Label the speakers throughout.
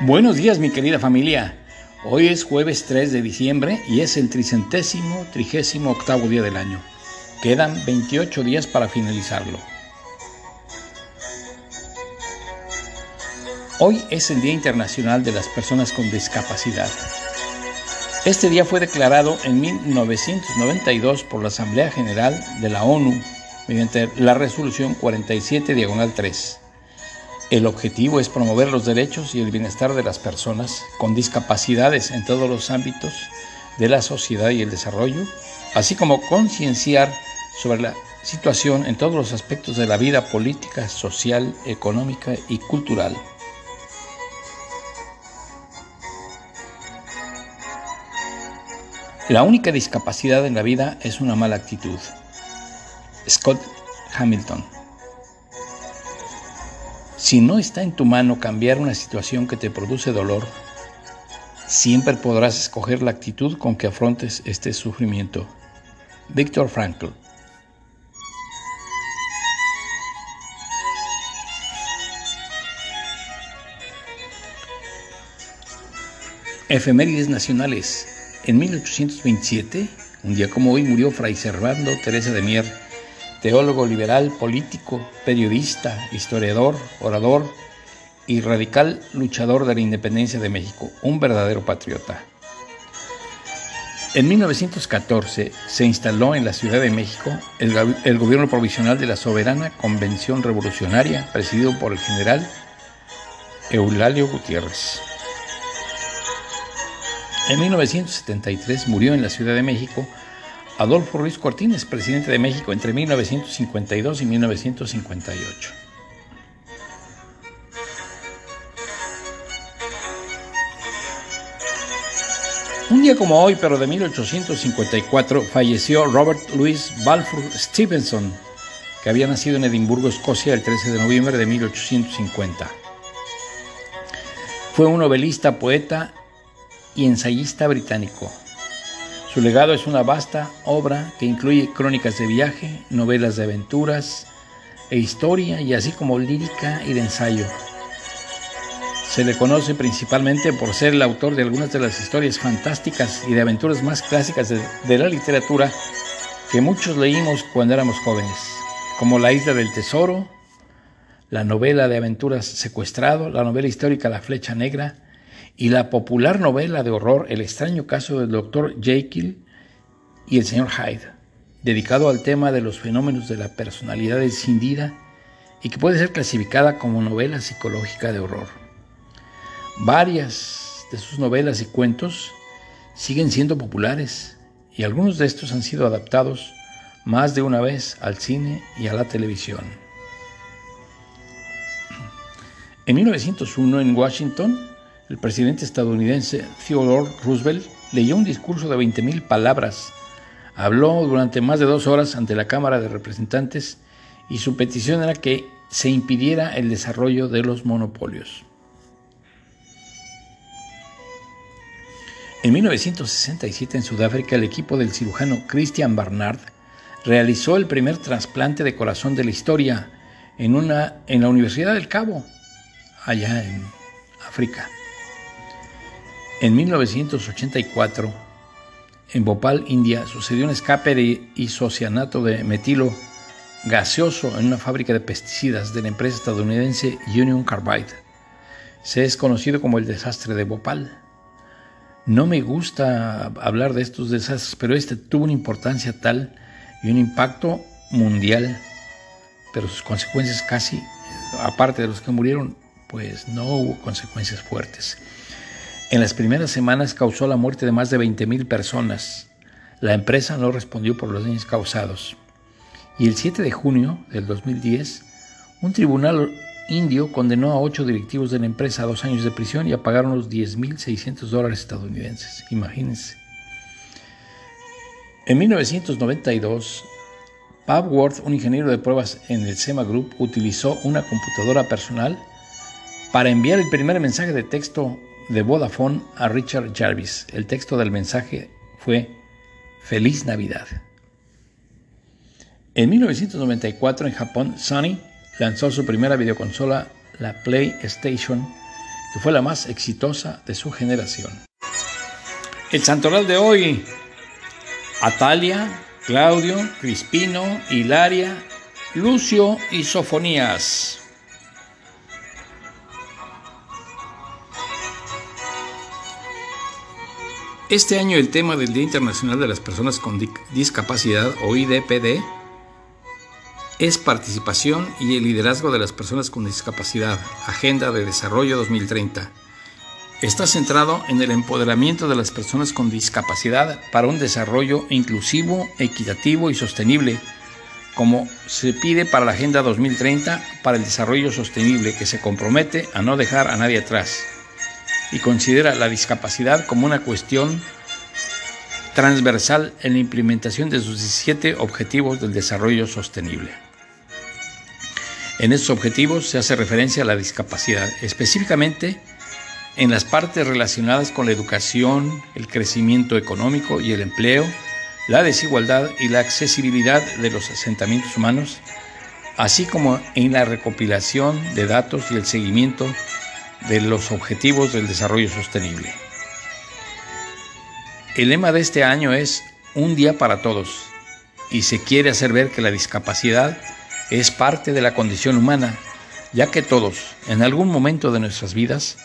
Speaker 1: Buenos días mi querida familia. Hoy es jueves 3 de diciembre y es el tricentésimo, trigésimo octavo día del año. Quedan 28 días para finalizarlo. Hoy es el Día Internacional de las Personas con Discapacidad. Este día fue declarado en 1992 por la Asamblea General de la ONU mediante la resolución 47 diagonal 3 el objetivo es promover los derechos y el bienestar de las personas con discapacidades en todos los ámbitos de la sociedad y el desarrollo, así como concienciar sobre la situación en todos los aspectos de la vida política, social, económica y cultural. La única discapacidad en la vida es una mala actitud. Scott Hamilton si no está en tu mano cambiar una situación que te produce dolor, siempre podrás escoger la actitud con que afrontes este sufrimiento. Víctor Frankl Efemérides nacionales. En 1827, un día como hoy, murió Fray Servando Teresa de Mier, teólogo liberal, político, periodista, historiador, orador y radical luchador de la independencia de México, un verdadero patriota. En 1914 se instaló en la Ciudad de México el, gobierno provisional de la Soberana Convención Revolucionaria, presidido por el general Eulalio Gutiérrez. En 1973 murió en la Ciudad de México Adolfo Ruiz Cortines, presidente de México entre 1952 y 1958. Un día como hoy, pero de 1854, falleció Robert Louis Balfour Stevenson, que había nacido en Edimburgo, Escocia, el 13 de noviembre de 1850. Fue un novelista, poeta y ensayista británico. Su legado es una vasta obra que incluye crónicas de viaje, novelas de aventuras e historia, y así como lírica y de ensayo. Se le conoce principalmente por ser el autor de algunas de las historias fantásticas y de aventuras más clásicas de, la literatura que muchos leímos cuando éramos jóvenes, como La Isla del Tesoro, la novela de aventuras Secuestrado, la novela histórica La Flecha Negra, y la popular novela de horror El extraño caso del Dr. Jekyll y el señor Hyde, dedicado al tema de los fenómenos de la personalidad escindida y que puede ser clasificada como novela psicológica de horror. Varias de sus novelas y cuentos siguen siendo populares y algunos de estos han sido adaptados más de una vez al cine y a la televisión. En 1901 en Washington, el presidente estadounidense Theodore Roosevelt leyó un discurso de 20.000 palabras. Habló durante más de dos horas ante la Cámara de Representantes y su petición era que se impidiera el desarrollo de los monopolios. En 1967 en Sudáfrica el equipo del cirujano Christian Barnard realizó el primer trasplante de corazón de la historia en, una, en la Universidad del Cabo, allá en África. En 1984, en Bhopal, India, sucedió un escape de isocianato de metilo gaseoso en una fábrica de pesticidas de la empresa estadounidense Union Carbide. Se es conocido como el desastre de Bhopal. No me gusta hablar de estos desastres, pero este tuvo una importancia tal y un impacto mundial, pero sus consecuencias casi, aparte de los que murieron, pues no hubo consecuencias fuertes. En las primeras semanas causó la muerte de más de 20.000 personas. La empresa no respondió por los daños causados. Y el 7 de junio del 2010, un tribunal indio condenó a ocho directivos de la empresa a dos años de prisión y a pagar unos 10.600 dólares estadounidenses. Imagínense. En 1992, Bob Worth, un ingeniero de pruebas en el SEMA Group, utilizó una computadora personal para enviar el primer mensaje de texto de Vodafone a Richard Jarvis. El texto del mensaje fue Feliz Navidad. En 1994 en Japón, Sony lanzó su primera videoconsola, la PlayStation, que fue la más exitosa de su generación. El santoral de hoy, Atalia, Claudio, Crispino, Hilaria, Lucio y Sofonías. Este año el tema del Día Internacional de las Personas con Discapacidad o IDPD es participación y el liderazgo de las personas con discapacidad, Agenda de Desarrollo 2030. Está centrado en el empoderamiento de las personas con discapacidad para un desarrollo inclusivo, equitativo y sostenible, como se pide para la Agenda 2030 para el Desarrollo Sostenible, que se compromete a no dejar a nadie atrás y considera la discapacidad como una cuestión transversal en la implementación de sus 17 Objetivos del Desarrollo Sostenible. En estos objetivos se hace referencia a la discapacidad, específicamente en las partes relacionadas con la educación, el crecimiento económico y el empleo, la desigualdad y la accesibilidad de los asentamientos humanos, así como en la recopilación de datos y el seguimiento de los Objetivos del Desarrollo Sostenible. El lema de este año es Un día para todos y se quiere hacer ver que la discapacidad es parte de la condición humana, ya que todos, en algún momento de nuestras vidas,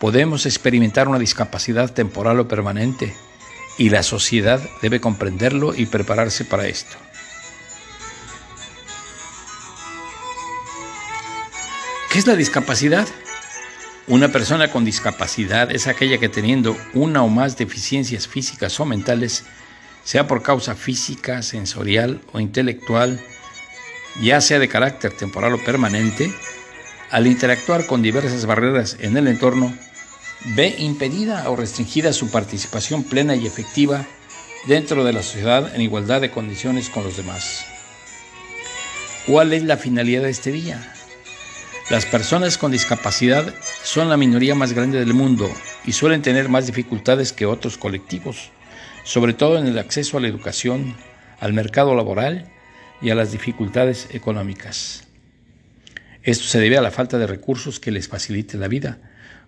Speaker 1: podemos experimentar una discapacidad temporal o permanente y la sociedad debe comprenderlo y prepararse para esto. ¿Qué es la discapacidad? Una persona con discapacidad es aquella que teniendo una o más deficiencias físicas o mentales, sea por causa física, sensorial o intelectual, ya sea de carácter temporal o permanente, al interactuar con diversas barreras en el entorno, ve impedida o restringida su participación plena y efectiva dentro de la sociedad en igualdad de condiciones con los demás. ¿Cuál es la finalidad de este día? Las personas con discapacidad son la minoría más grande del mundo y suelen tener más dificultades que otros colectivos, sobre todo en el acceso a la educación, al mercado laboral y a las dificultades económicas. Esto se debe a la falta de recursos que les facilite la vida,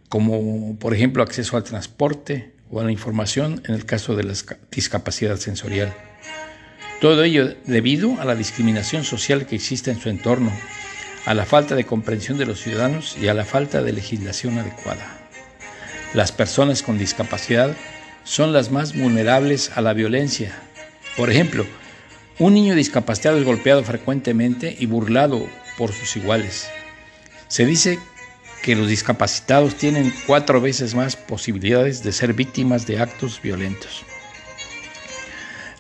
Speaker 1: como por ejemplo acceso al transporte o a la información en el caso de la discapacidad sensorial. Todo ello debido a la discriminación social que existe en su entorno a la falta de comprensión de los ciudadanos y a la falta de legislación adecuada. Las personas con discapacidad son las más vulnerables a la violencia. Por ejemplo, un niño discapacitado es golpeado frecuentemente y burlado por sus iguales. Se dice que los discapacitados tienen cuatro veces más posibilidades de ser víctimas de actos violentos.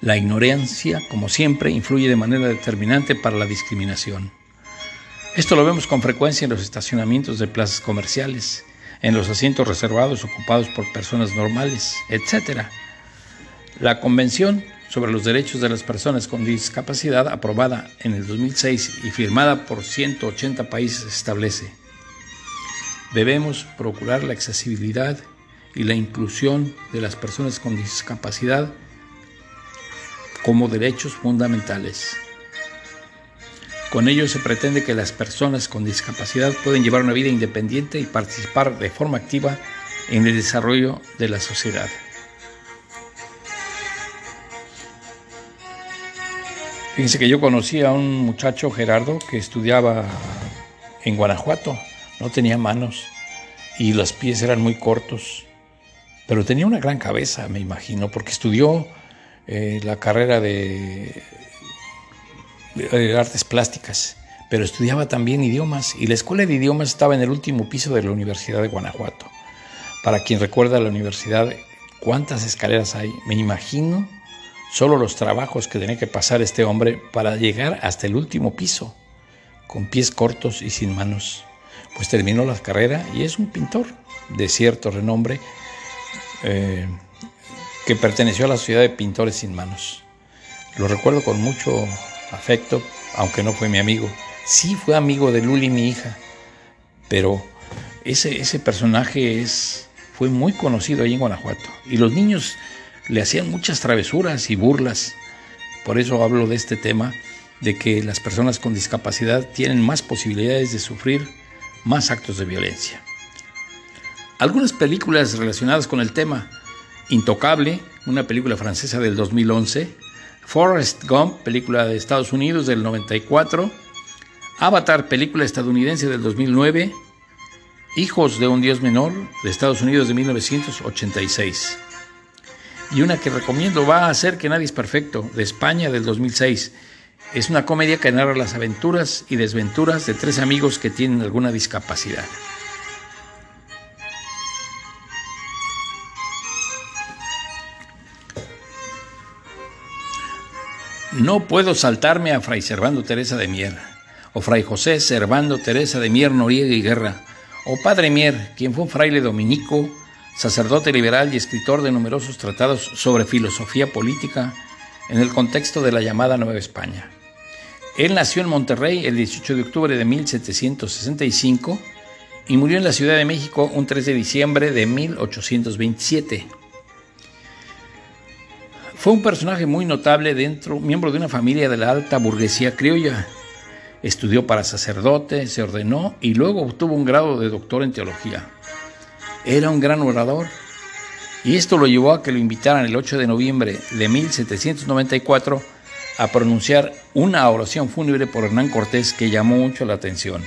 Speaker 1: La ignorancia, como siempre, influye de manera determinante para la discriminación. Esto lo vemos con frecuencia en los estacionamientos de plazas comerciales, en los asientos reservados ocupados por personas normales, etc. La Convención sobre los Derechos de las Personas con Discapacidad, aprobada en el 2006 y firmada por 180 países, establece, debemos procurar la accesibilidad y la inclusión de las personas con discapacidad como derechos fundamentales. Con ello se pretende que las personas con discapacidad pueden llevar una vida independiente y participar de forma activa en el desarrollo de la sociedad. Fíjense que yo conocí a un muchacho, Gerardo, que estudiaba en Guanajuato. No tenía manos y los pies eran muy cortos, pero tenía una gran cabeza, me imagino, porque estudió eh, la carrera de de artes plásticas, pero estudiaba también idiomas y la escuela de idiomas estaba en el último piso de la Universidad de Guanajuato. Para quien recuerda la universidad, ¿cuántas escaleras hay? Me imagino solo los trabajos que tenía que pasar este hombre para llegar hasta el último piso, con pies cortos y sin manos. Pues terminó la carrera y es un pintor de cierto renombre eh, que perteneció a la Sociedad de Pintores Sin Manos. Lo recuerdo con mucho afecto, aunque no fue mi amigo. Sí fue amigo de Luli, mi hija, pero ese, ese personaje es, fue muy conocido ahí en Guanajuato. Y los niños le hacían muchas travesuras y burlas. Por eso hablo de este tema, de que las personas con discapacidad tienen más posibilidades de sufrir más actos de violencia. Algunas películas relacionadas con el tema. Intocable, una película francesa del 2011. Forrest Gump, película de Estados Unidos del 94. Avatar, película estadounidense del 2009. Hijos de un Dios Menor, de Estados Unidos de 1986. Y una que recomiendo va a ser Que Nadie es Perfecto, de España del 2006. Es una comedia que narra las aventuras y desventuras de tres amigos que tienen alguna discapacidad. No puedo saltarme a Fray Servando Teresa de Mier, o Fray José Servando Teresa de Mier Noriega y Guerra, o Padre Mier, quien fue un fraile dominico, sacerdote liberal y escritor de numerosos tratados sobre filosofía política en el contexto de la llamada Nueva España. Él nació en Monterrey el 18 de octubre de 1765 y murió en la Ciudad de México un 3 de diciembre de 1827. Fue un personaje muy notable dentro, miembro de una familia de la alta burguesía criolla. Estudió para sacerdote, se ordenó y luego obtuvo un grado de doctor en teología. Era un gran orador y esto lo llevó a que lo invitaran el 8 de noviembre de 1794 a pronunciar una oración fúnebre por Hernán Cortés que llamó mucho la atención.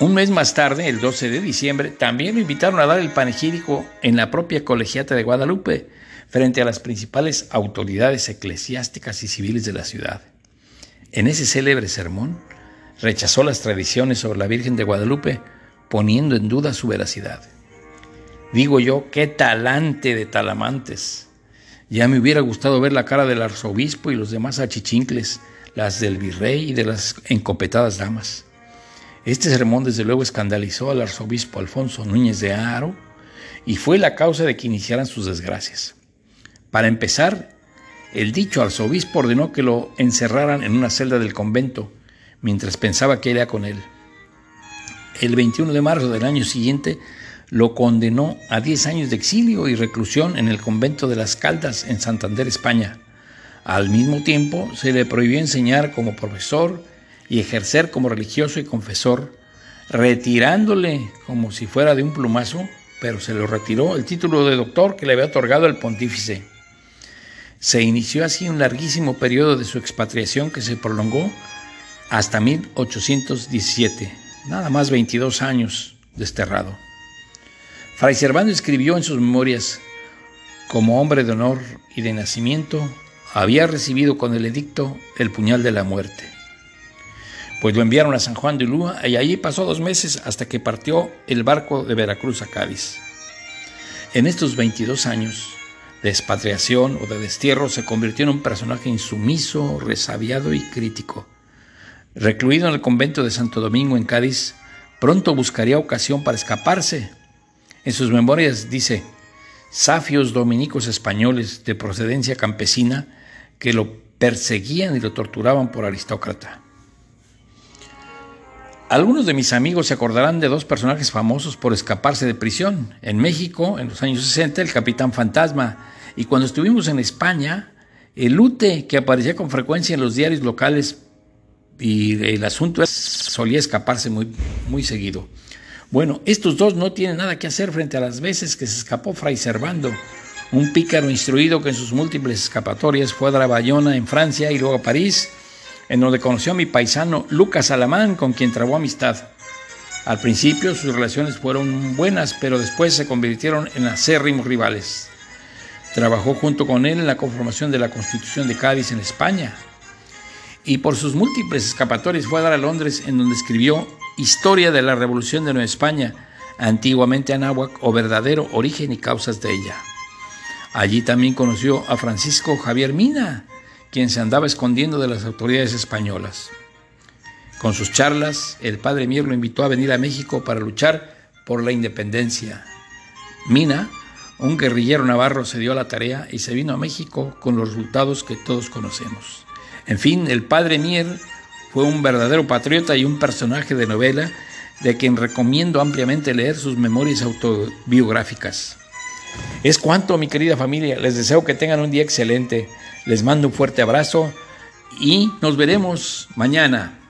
Speaker 1: Un mes más tarde, el 12 de diciembre, también lo invitaron a dar el panegírico en la propia colegiata de Guadalupe, frente a las principales autoridades eclesiásticas y civiles de la ciudad. En ese célebre sermón, rechazó las tradiciones sobre la Virgen de Guadalupe, poniendo en duda su veracidad. Digo yo, qué talante de talamantes. Ya me hubiera gustado ver la cara del arzobispo y los demás achichincles, las del virrey y de las encopetadas damas. Este sermón desde luego escandalizó al arzobispo Alfonso Núñez de Aro y fue la causa de que iniciaran sus desgracias. Para empezar, el dicho arzobispo ordenó que lo encerraran en una celda del convento, mientras pensaba que era con él. El 21 de marzo del año siguiente lo condenó a 10 años de exilio y reclusión en el convento de las Caldas en Santander, España. Al mismo tiempo, se le prohibió enseñar como profesor y ejercer como religioso y confesor, retirándole como si fuera de un plumazo, pero se lo retiró el título de doctor que le había otorgado el pontífice. Se inició así un larguísimo periodo de su expatriación que se prolongó hasta 1817, nada más 22 años desterrado. Fray Servando escribió en sus memorias, como hombre de honor y de nacimiento, había recibido con el edicto el puñal de la muerte. Pues lo enviaron a San Juan de Ulúa y allí pasó dos meses hasta que partió el barco de Veracruz a Cádiz. En estos 22 años, de expatriación o de destierro, se convirtió en un personaje insumiso, resabiado y crítico. Recluido en el convento de Santo Domingo en Cádiz, pronto buscaría ocasión para escaparse. En sus memorias dice, safios dominicos españoles de procedencia campesina que lo perseguían y lo torturaban por aristócrata. Algunos de mis amigos se acordarán de dos personajes famosos por escaparse de prisión. En México, en los años 60, el capitán Fantasma. Y cuando estuvimos en España, el Lute, que aparecía con frecuencia en los diarios locales. Y el asunto solía escaparse muy, muy seguido. Bueno, estos dos no tienen nada que hacer frente a las veces que se escapó Fray Servando, un pícaro instruido que en sus múltiples escapatorias fue a Bayona en Francia y luego a París en donde conoció a mi paisano Lucas Alamán, con quien trabó amistad. Al principio sus relaciones fueron buenas, pero después se convirtieron en acérrimos rivales. Trabajó junto con él en la conformación de la Constitución de Cádiz en España. Y por sus múltiples escapatorias fue a dar a Londres, en donde escribió Historia de la Revolución de Nueva España, antiguamente Anáhuac, o verdadero origen y causas de ella. Allí también conoció a Francisco Javier Mina, quien se andaba escondiendo de las autoridades españolas. Con sus charlas, el padre Mier lo invitó a venir a México para luchar por la independencia. Mina, un guerrillero navarro, se dio a la tarea y se vino a México con los resultados que todos conocemos. En fin, el padre Mier fue un verdadero patriota y un personaje de novela de quien recomiendo ampliamente leer sus memorias autobiográficas. Es cuanto, mi querida familia. Les deseo que tengan un día excelente. Les mando un fuerte abrazo y nos veremos mañana.